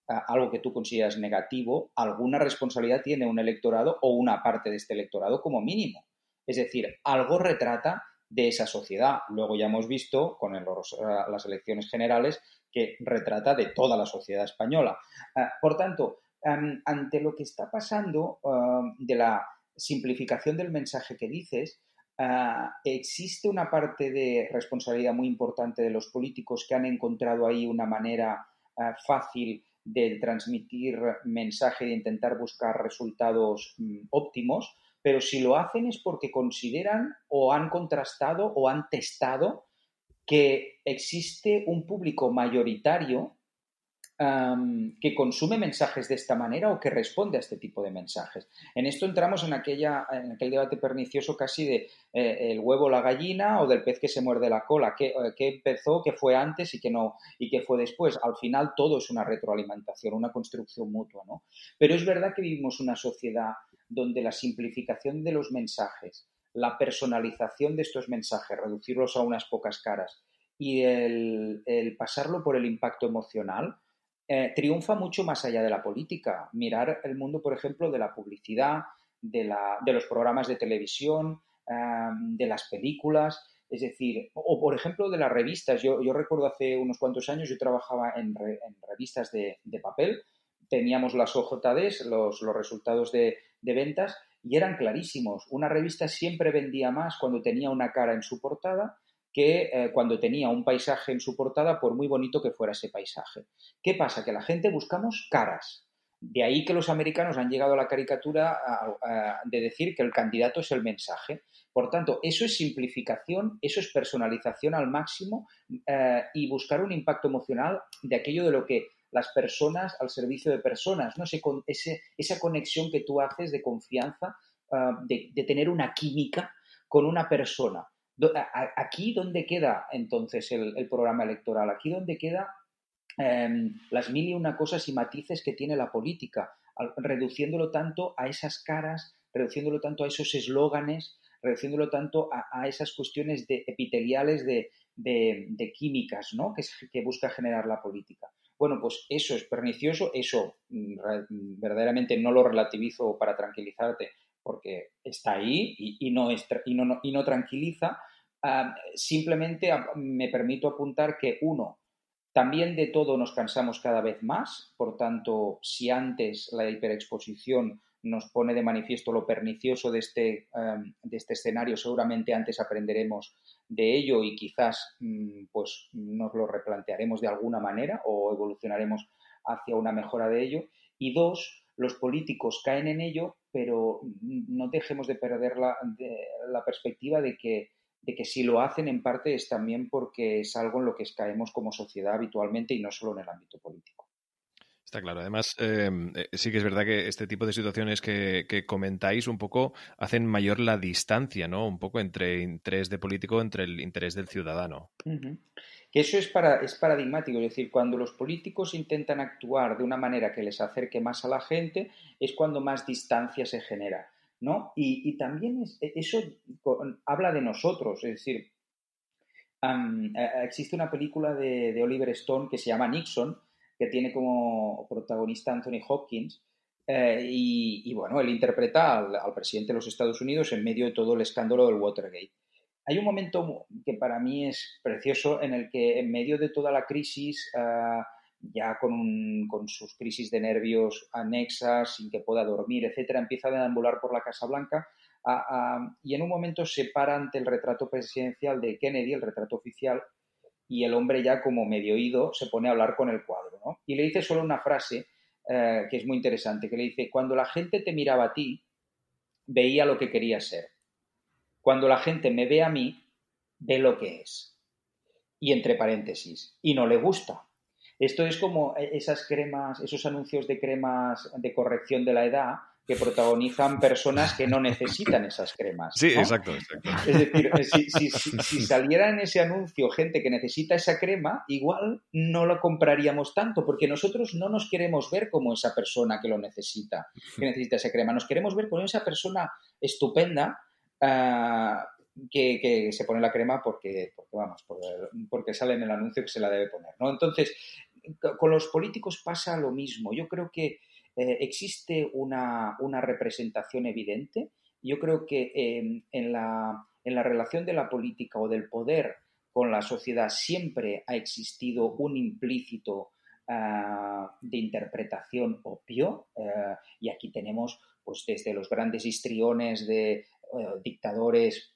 eh, algo que tú consideras negativo, alguna responsabilidad tiene un electorado o una parte de este electorado como mínimo. Es decir, algo retrata de esa sociedad. Luego ya hemos visto con eh, las elecciones generales que retrata de toda la sociedad española. por tanto, em, ante lo que está pasando de la simplificación del mensaje que dices, Ah, existe una parte de responsabilidad muy importante de los políticos que han encontrado ahí una manera ah, fácil de transmitir mensaje, de intentar buscar resultados mm, óptimos, pero si lo hacen es porque consideran o han contrastado o han testado que existe un público mayoritario que consume mensajes de esta manera o que responde a este tipo de mensajes. En esto entramos en, aquella, en aquel debate pernicioso casi de eh, el huevo, la gallina o del pez que se muerde la cola, eh, empezó, qué fue antes y qué no y qué fue después. Al final todo es una retroalimentación, una construcción mutua, ¿no? Pero es verdad que vivimos una sociedad donde la simplificación de los mensajes la personalización de estos mensajes, reducirlos a unas pocas caras y el, pasarlo por el impacto emocional, eh, triunfa mucho más allá de la política. Mirar el mundo, por ejemplo, de la publicidad, de, la, de los programas de televisión, de las películas, es decir, o por ejemplo de las revistas. Yo, recuerdo hace unos cuantos años, yo trabajaba en, revistas de, papel, teníamos las OJDs, los, los resultados de, ventas, y eran clarísimos. Una revista siempre vendía más cuando tenía una cara en su portada que eh, cuando tenía un paisaje en su portada, por muy bonito que fuera ese paisaje. ¿Qué pasa? Que la gente buscamos caras. De ahí que los americanos han llegado a la caricatura de decir que el candidato es el mensaje. Por tanto, eso es simplificación, eso es personalización al máximo eh, y buscar un impacto emocional de aquello de lo que las personas al servicio de personas, ¿no? Ese, esa conexión que tú haces de confianza, eh, de, tener una química con una persona. Aquí, ¿dónde queda entonces el, programa electoral? Aquí, ¿dónde queda em, las mil y una cosas y matices que tiene la política? reduciéndolo tanto a esas caras, reduciéndolo tanto a esos eslóganes, reduciéndolo tanto a, esas cuestiones de epiteliales de, químicas ¿no? que, busca generar la política. Bueno, pues eso es pernicioso, eso mm, mm, verdaderamente no lo relativizo para tranquilizarte, porque está ahí y, no, y, no, y no tranquiliza. Simplemente me permito apuntar que, uno, también de todo nos cansamos cada vez más, por tanto, si antes la hiperexposición nos pone de manifiesto lo pernicioso de este, de este escenario, seguramente antes aprenderemos de ello y quizás mm, pues, nos lo replantearemos de alguna manera o evolucionaremos hacia una mejora de ello. Y dos, los políticos caen en ello, pero no dejemos de perder la, la perspectiva de que, de que si lo hacen en parte es también porque es algo en lo que caemos como sociedad habitualmente y no solo en el ámbito político. Está claro. Además, em, eh, sí que es verdad que este tipo de situaciones que, comentáis un poco hacen mayor la distancia, ¿no? Un poco entre interés de político, entre el interés del ciudadano. Que eso es, para, es paradigmático. Es decir, cuando los políticos intentan actuar de una manera que les acerque más a la gente, es cuando más distancia se genera, ¿no? Y, también e, eso habla de nosotros. Es decir, eh, existe una película de Oliver Stone que se llama Nixon, que tiene como protagonista Anthony Hopkins. Eh, y, bueno, él interpreta al, presidente de los Estados Unidos en medio de todo el escándalo del Watergate. Hay un momento que para mí es precioso en el que en medio de toda la crisis, eh, ya con, con, sus crisis de nervios anexas, sin que pueda dormir, etcétera, empieza a deambular por la Casa Blanca y en un momento se para ante el retrato presidencial de Kennedy, el retrato oficial, y el hombre ya como medio oído se pone a hablar con el cuadro. ¿no? Y le dice solo una frase eh, que es muy interesante, que le dice, cuando la gente te miraba a ti, veía lo que quería ser. Cuando la gente me ve a mí, ve lo que es. Y entre paréntesis, y no le gusta. Esto es como eh, esas cremas, esos anuncios de cremas de corrección de la edad que protagonizan personas que no necesitan esas cremas. Sí, exacto, Es decir, eh, si, saliera en ese anuncio gente que necesita esa crema, igual no la compraríamos tanto, porque nosotros no nos queremos ver como esa persona que lo necesita, que necesita esa crema. Nos queremos ver como esa persona estupenda ah, que, se pone la crema porque, porque vamos, porque, sale en el anuncio que se la debe poner. ¿no? Entonces, con los políticos pasa lo mismo. Yo creo que eh, existe una, representación evidente. Yo creo que en, la, relación de la política o del poder con la sociedad siempre ha existido un implícito ah, de interpretación obvio eh, y aquí tenemos pues desde los grandes histriones de eh, dictadores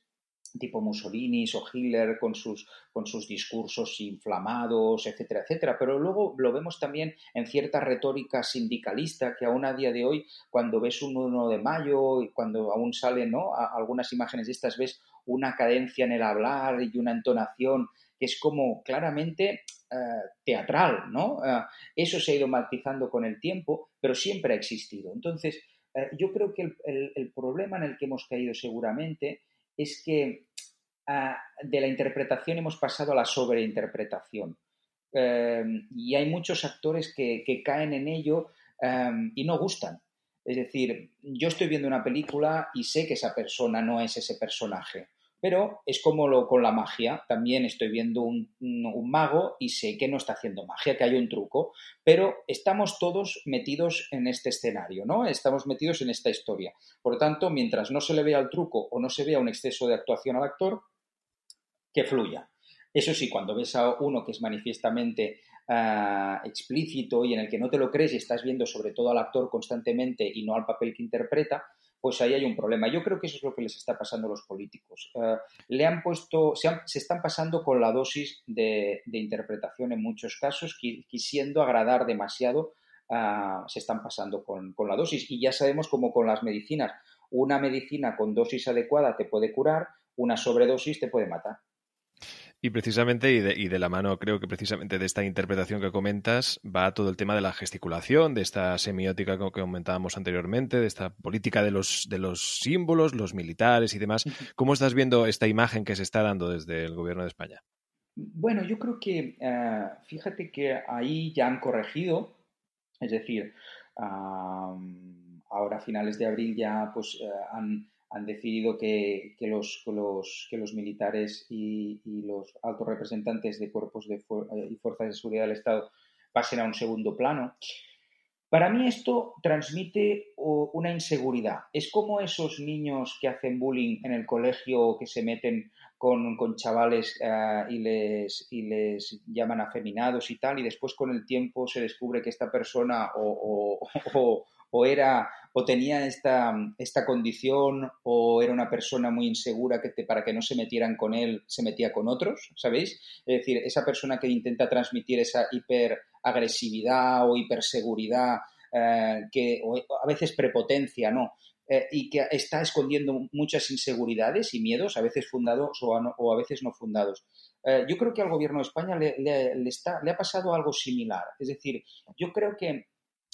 tipo Mussolini o Hitler con sus, con sus discursos inflamados, etcétera, etcétera. Pero luego lo vemos también en cierta retórica sindicalista que aún a día de hoy, cuando ves un 1 de mayo y cuando aún salen ¿no? algunas imágenes de estas, ves una cadencia en el hablar y una entonación que es como claramente eh, teatral, ¿no? Eh, eso se ha ido matizando con el tiempo, pero siempre ha existido. Entonces, eh, yo creo que el problema en el que hemos caído seguramente es que de la interpretación hemos pasado a la sobreinterpretación. Em, y hay muchos actores que, caen en ello em, y no gustan. Es decir, yo estoy viendo una película y sé que esa persona no es ese personaje. Pero es como lo, con la magia. También estoy viendo un, un, mago y sé que no está haciendo magia, que hay un truco. Pero estamos todos metidos en este escenario, ¿no? Estamos metidos en esta historia. Por lo tanto, mientras no se le vea el truco o no se vea un exceso de actuación al actor, que fluya. Eso sí, cuando ves a uno que es manifiestamente uh, explícito y en el que no te lo crees y estás viendo sobre todo al actor constantemente y no al papel que interpreta, pues ahí hay un problema. Yo creo que eso es lo que les está pasando a los políticos. Uh, le han puesto, se, han, se, están pasando con la dosis de, interpretación en muchos casos, quisiendo agradar demasiado, uh, se están pasando con, la dosis. Y ya sabemos como con las medicinas, una medicina con dosis adecuada te puede curar, una sobredosis te puede matar. Y precisamente, y de, y de, la mano, creo que precisamente de esta interpretación que comentas, va todo el tema de la gesticulación, de esta semiótica que comentábamos anteriormente, de esta política de los, de los símbolos, los militares y demás. ¿Cómo estás viendo esta imagen que se está dando desde el gobierno de España? Bueno, yo creo que, uh, fíjate que ahí ya han corregido, es decir, uh, ahora a finales de abril ya pues uh, han han decidido que, que, los, los, que los, militares y, y, los altos representantes de cuerpos de eh, y fuerzas de seguridad del Estado pasen a un segundo plano. Para mí esto transmite una inseguridad. Es como esos niños que hacen bullying en el colegio o que se meten con, con chavales uh, y, les, y les llaman afeminados y tal, y después con el tiempo se descubre que esta persona o, o, o era o tenía esta, esta, condición o era una persona muy insegura que para que no se metieran con él, se metía con otros, ¿sabéis? Es decir, esa persona que intenta transmitir esa hiperagresividad o hiperseguridad, eh, que, a veces prepotencia, ¿no? Eh, y que está escondiendo muchas inseguridades y miedos, a veces fundados o a, veces no fundados. Eh, yo creo que al gobierno de España le, está, le ha pasado algo similar. Es decir, yo creo que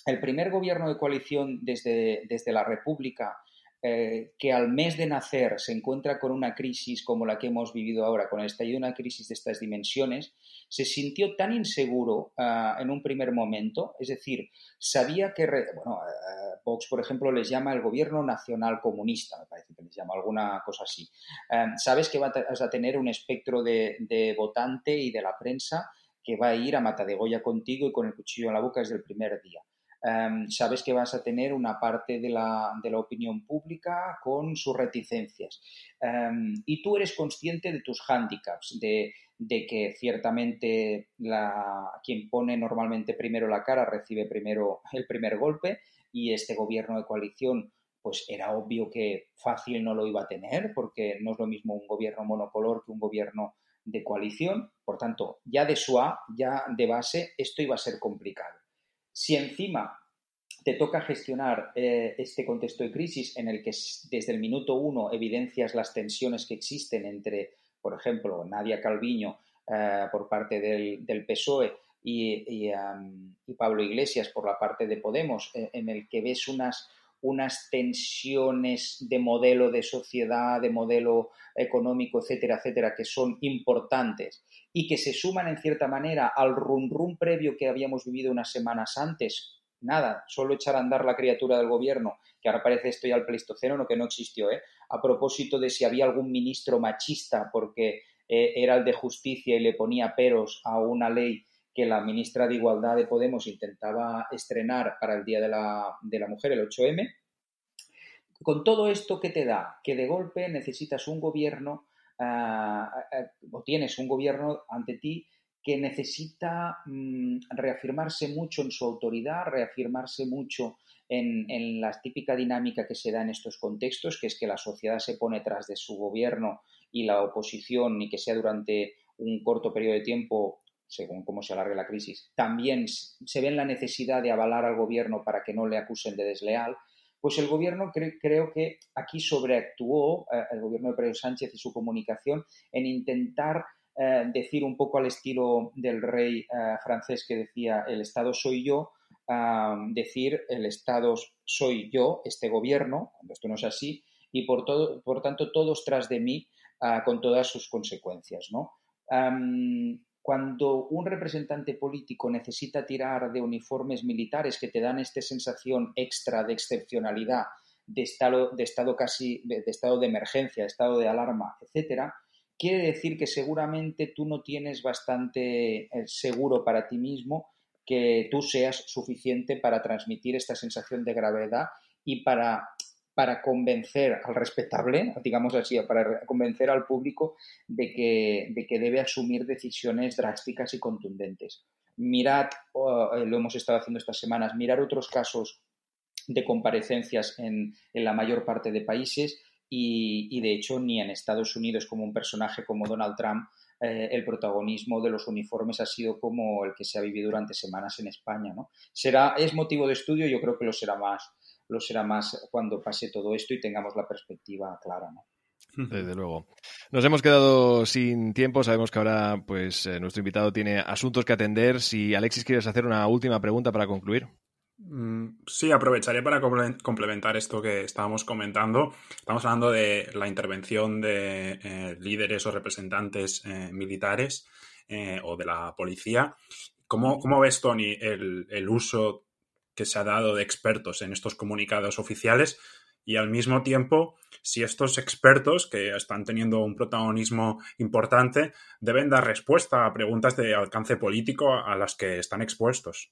el primer gobierno de coalición desde, desde la República eh, que al mes de nacer se encuentra con una crisis como la que hemos vivido ahora, con el estallido de una crisis de estas dimensiones, se sintió tan inseguro uh, en un primer momento, es decir, sabía que, bueno, uh, Vox, por ejemplo, les llama el gobierno nacional comunista, me parece que les llama alguna cosa así. Uh, sabes que vas a tener un espectro de, votante y de la prensa que va a ir a mata de Goya contigo y con el cuchillo en la boca desde el primer día. Um, sabes que vas a tener una parte de la, de la opinión pública con sus reticencias. Um, y tú eres consciente de tus hándicaps, de, que ciertamente quien pone normalmente primero la cara recibe primero el primer golpe y este gobierno de coalición pues era obvio que fácil no lo iba a tener porque no es lo mismo un gobierno monocolor que un gobierno de coalición. Por tanto, ya de SUA, ya de base, esto iba a ser complicado. Si encima te toca gestionar eh, este contexto de crisis en el que desde el minuto uno evidencias las tensiones que existen entre, por ejemplo, Nadia Calviño eh, por parte del, PSOE y, y, um, y, Pablo Iglesias por la parte de Podemos, eh, en el que ves unas, unas tensiones de modelo de sociedad, de modelo económico, etcétera, etcétera, que son importantes y que se suman en cierta manera al rum rum previo que habíamos vivido unas semanas antes. Nada, solo echar a andar la criatura del gobierno, que ahora parece esto ya el pleistoceno, no que no existió, ¿eh? a propósito de si había algún ministro machista porque eh, era el de justicia y le ponía peros a una ley que la ministra de Igualdad de Podemos intentaba estrenar para el Día de la, de la Mujer, el 8M. Con todo esto, ¿qué te da? Que de golpe necesitas un gobierno uh, uh, o tienes un gobierno ante ti que necesita mmm, reafirmarse mucho en su autoridad, reafirmarse mucho en, en, la típica dinámica que se da en estos contextos, que es que la sociedad se pone tras de su gobierno y la oposición, ni que sea durante un corto periodo de tiempo, según cómo se alargue la crisis, también se ve en la necesidad de avalar al gobierno para que no le acusen de desleal, pues el gobierno cre creo que aquí sobreactuó, eh, el gobierno de Pedro Sánchez y su comunicación, en intentar eh, decir un poco al estilo del rey eh, francés que decía el Estado soy yo, decir el Estado soy yo, este gobierno, cuando esto no es así, y por, todo, por tanto todos tras de mí con todas sus consecuencias. ¿no? Cuando un representante político necesita tirar de uniformes militares que te dan esta sensación extra de excepcionalidad, de estado, de estado casi, de, estado de emergencia, estado de alarma, etcétera, quiere decir que seguramente tú no tienes bastante eh, seguro para ti mismo que tú seas suficiente para transmitir esta sensación de gravedad y para para convencer al respetable, digamos así, para convencer al público de que, de que debe asumir decisiones drásticas y contundentes. Mirad, eh, lo hemos estado haciendo estas semanas, mirar otros casos de comparecencias en, la mayor parte de países y, de hecho ni en Estados Unidos como un personaje como Donald Trump eh, el protagonismo de los uniformes ha sido como el que se ha vivido durante semanas en España. ¿no? Será, es motivo de estudio, yo creo que lo será más lo será más cuando pase todo esto y tengamos la perspectiva clara, ¿no? Desde luego. Nos hemos quedado sin tiempo. Sabemos que ahora, pues, eh, nuestro invitado tiene asuntos que atender. Si Alexis quieres hacer una última pregunta para concluir. Mm, sí, aprovecharé para complementar esto que estábamos comentando. Estamos hablando de la intervención de eh, líderes o representantes eh, militares o de la policía. ¿Cómo, cómo ves, Tony, el, el uso que se ha dado de expertos en estos comunicados oficiales y al mismo tiempo si estos expertos que están teniendo un protagonismo importante deben dar respuesta a preguntas de alcance político a las que están expuestos.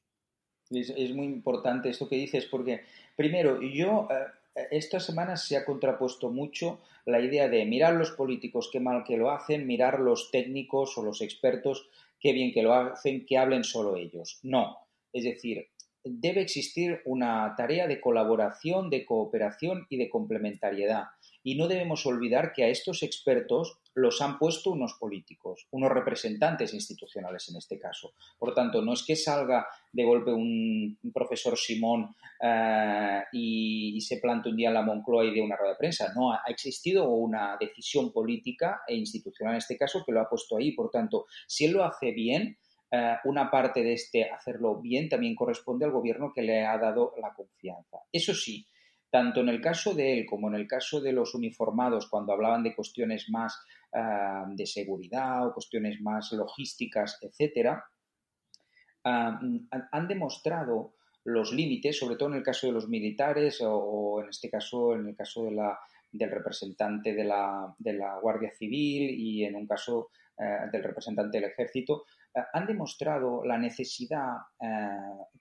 Es, muy importante esto que dices porque, primero, yo eh, estas semanas se ha contrapuesto mucho la idea de mirar los políticos qué mal que lo hacen, mirar los técnicos o los expertos qué bien que lo hacen, que hablen solo ellos. No. Es decir, debe existir una tarea de colaboración, de cooperación y de complementariedad. Y no debemos olvidar que a estos expertos los han puesto unos políticos, unos representantes institucionales en este caso. Por tanto, no es que salga de golpe un, profesor Simón eh, y, se plante un día en la Moncloa y de una rueda de prensa. No, ha existido una decisión política e institucional en este caso que lo ha puesto ahí. Por tanto, si él lo hace bien, eh, una parte de este hacerlo bien también corresponde al gobierno que le ha dado la confianza. Eso sí, tanto en el caso de él como en el caso de los uniformados, cuando hablaban de cuestiones más eh, de seguridad o cuestiones más logísticas, etcétera, eh, han demostrado los límites, sobre todo en el caso de los militares o, en este caso, en el caso de la, del representante de la, de la, Guardia Civil y en un caso del representante del Ejército, han demostrado la necesidad eh,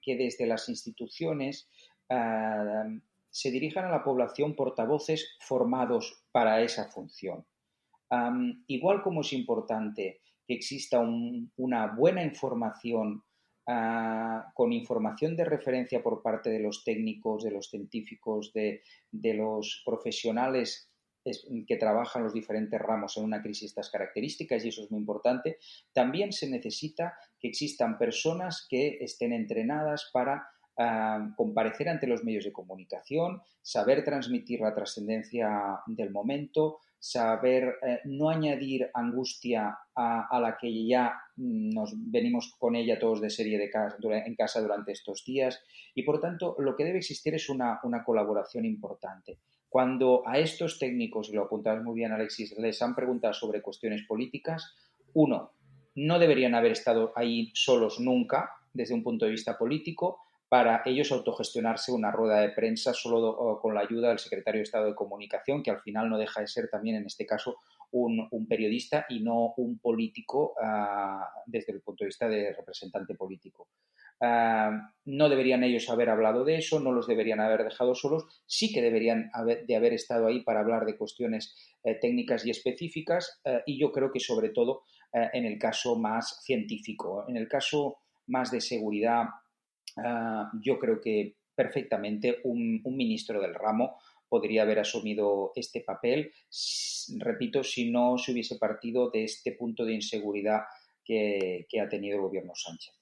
que desde las instituciones eh, se dirijan a la población portavoces formados para esa función. igual como es importante que exista una buena información con información de referencia por parte de los técnicos, de los científicos, de, de los profesionales que trabajan los diferentes ramos en una crisis estas características y eso es muy importante. También se necesita que existan personas que estén entrenadas para ah, comparecer ante los medios de comunicación, saber transmitir la trascendencia del momento, saber eh, no añadir angustia a, la que ya nos venimos con ella todos de serie de casa, en casa durante estos días y por tanto lo que debe existir es una colaboración importante. Cuando a estos técnicos, y lo apuntabas muy bien Alexis, les han preguntado sobre cuestiones políticas, uno, no deberían haber estado ahí solos nunca desde un punto de vista político para ellos autogestionarse una rueda de prensa solo con la ayuda del secretario de Estado de Comunicación, que al final no deja de ser también en este caso un, periodista y no un político ah, desde el punto de vista de representante político. Ah, no deberían ellos haber hablado de eso, no los deberían haber dejado solos, sí que deberían haber, de haber estado ahí para hablar de cuestiones eh, técnicas y específicas eh, y yo creo que sobre todo eh, en el caso más científico, en el caso más de seguridad, ah, yo creo que perfectamente un, ministro del ramo podría haber asumido este papel, repito, si no se hubiese partido de este punto de inseguridad que ha tenido el gobierno Sánchez.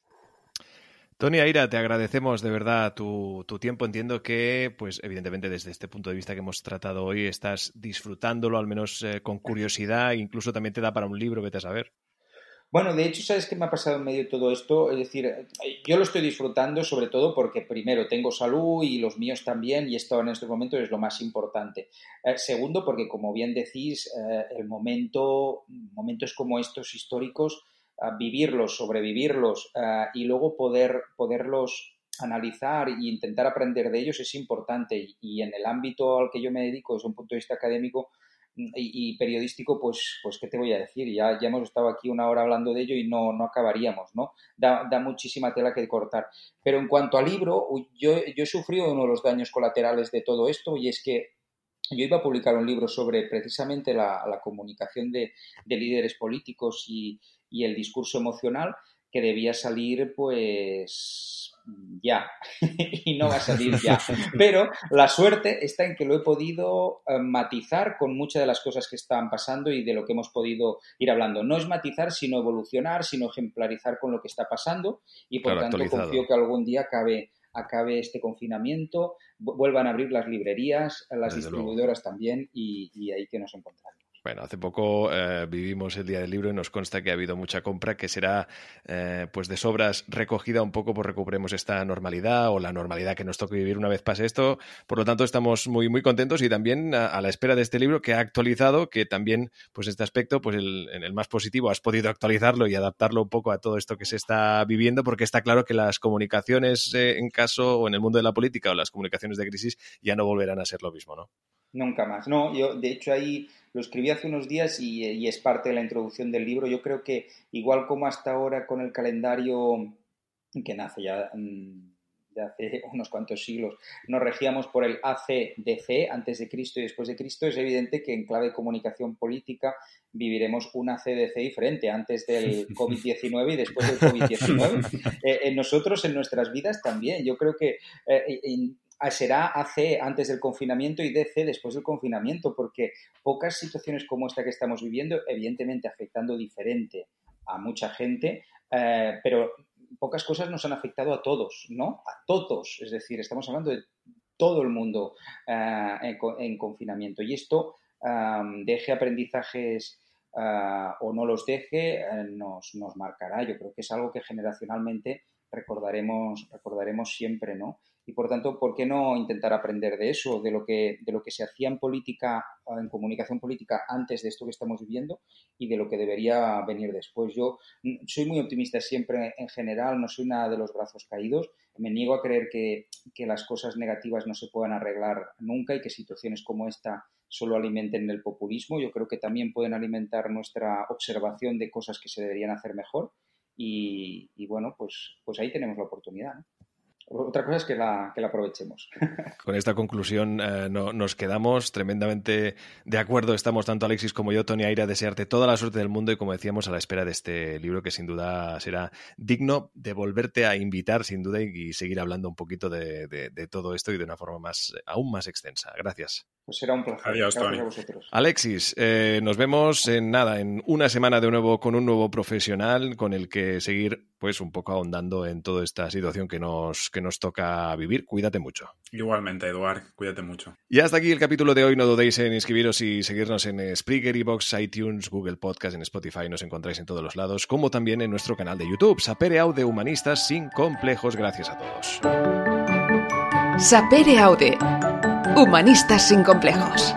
Tony Aira, te agradecemos de verdad tu, tiempo. Entiendo que, pues, evidentemente, desde este punto de vista que hemos tratado hoy, estás disfrutándolo, al menos eh, con curiosidad, incluso también te da para un libro, vete a saber. Bueno, de hecho, ¿sabes qué me ha pasado en medio de todo esto? Es decir, yo lo estoy disfrutando sobre todo porque, primero, tengo salud y los míos también, y esto en este momento es lo más importante. Eh, segundo, porque, como bien decís, eh, el momento, momentos como estos históricos vivirlos, sobrevivirlos y luego poder, poderlos analizar e intentar aprender de ellos es importante. Y en el ámbito al que yo me dedico, desde un punto de vista académico, y, periodístico, pues, pues, ¿qué te voy a decir? Ya, ya hemos estado aquí una hora hablando de ello y no, no acabaríamos, ¿no? Da, da muchísima tela que cortar. Pero en cuanto al libro, yo, yo he sufrido uno de los daños colaterales de todo esto y es que yo iba a publicar un libro sobre precisamente la, la comunicación de, de, líderes políticos y, y el discurso emocional que debía salir pues ya y no va a salir ya. Pero la suerte está en que lo he podido eh, matizar con muchas de las cosas que están pasando y de lo que hemos podido ir hablando. No es matizar, sino evolucionar, sino ejemplarizar con lo que está pasando y por tanto confío que algún día acabe, acabe este confinamiento, vuelvan a abrir las librerías, las distribuidoras también y, y ahí que nos encontramos. Bueno, hace poco eh, vivimos el Día del Libro y nos consta que ha habido mucha compra que será eh, pues de sobras recogida un poco por recuperemos esta normalidad o la normalidad que nos toque vivir una vez pase esto. Por lo tanto, estamos muy, muy contentos y también a, la espera de este libro que ha actualizado, que también, pues este aspecto, pues el, en el más positivo, has podido actualizarlo y adaptarlo un poco a todo esto que se está viviendo, porque está claro que las comunicaciones eh, en caso o en el mundo de la política o las comunicaciones de crisis ya no volverán a ser lo mismo, ¿no? Nunca más. No, yo de hecho ahí lo escribí hace unos días y, es parte de la introducción del libro. Yo creo que igual como hasta ahora con el calendario que nace ya mm, de hace unos cuantos siglos, nos regíamos por el ACDC, antes de Cristo y después de Cristo, es evidente que en clave de comunicación política viviremos un ACDC diferente, antes del COVID-19 y después del COVID-19. Eh, en nosotros, en nuestras vidas también. Yo creo que eh, será AC antes del confinamiento y DC después del confinamiento, porque pocas situaciones como esta que estamos viviendo, evidentemente afectando diferente a mucha gente, eh, pero pocas cosas nos han afectado a todos, ¿no? A todos, es decir, estamos hablando de todo el mundo eh, en, confinamiento y esto deje aprendizajes eh, o no los deje, nos, nos marcará. Yo creo que es algo que generacionalmente recordaremos, recordaremos siempre, ¿no? Y por tanto, ¿por qué no intentar aprender de eso, de lo que, de lo que se hacía en política, en comunicación política antes de esto que estamos viviendo y de lo que debería venir después? Yo mm, soy muy optimista siempre en general, no soy nada de los brazos caídos. Me niego a creer que, que las cosas negativas no se puedan arreglar nunca y que situaciones como esta solo alimenten el populismo. Yo creo que también pueden alimentar nuestra observación de cosas que se deberían hacer mejor. Y, bueno, pues, pues ahí tenemos la oportunidad. Otra cosa es que la, que la aprovechemos. Con esta conclusión eh, no, nos quedamos tremendamente de acuerdo. Estamos tanto Alexis como yo, Tony Aira, desearte toda la suerte del mundo y como decíamos, a la espera de este libro que sin duda será digno de volverte a invitar sin duda y, seguir hablando un poquito de, de, todo esto y de una forma más aún más extensa. Gracias. Pues será un placer. Adiós, Tony. a vosotros. Alexis, eh, nos vemos en nada, en una semana de nuevo con un nuevo profesional con el que seguir pues un poco ahondando en toda esta situación que nos, que nos toca vivir. Cuídate mucho. Igualmente, Eduard, cuídate mucho. Y hasta aquí el capítulo de hoy. No dudéis en inscribiros y seguirnos en Spreaker, Box, iTunes, Google Podcast, en Spotify. Nos encontráis en todos los lados, como también en nuestro canal de YouTube, Sapere Aude Humanistas sin complejos. Gracias a todos. Sapere Aude. Humanistas sin complejos.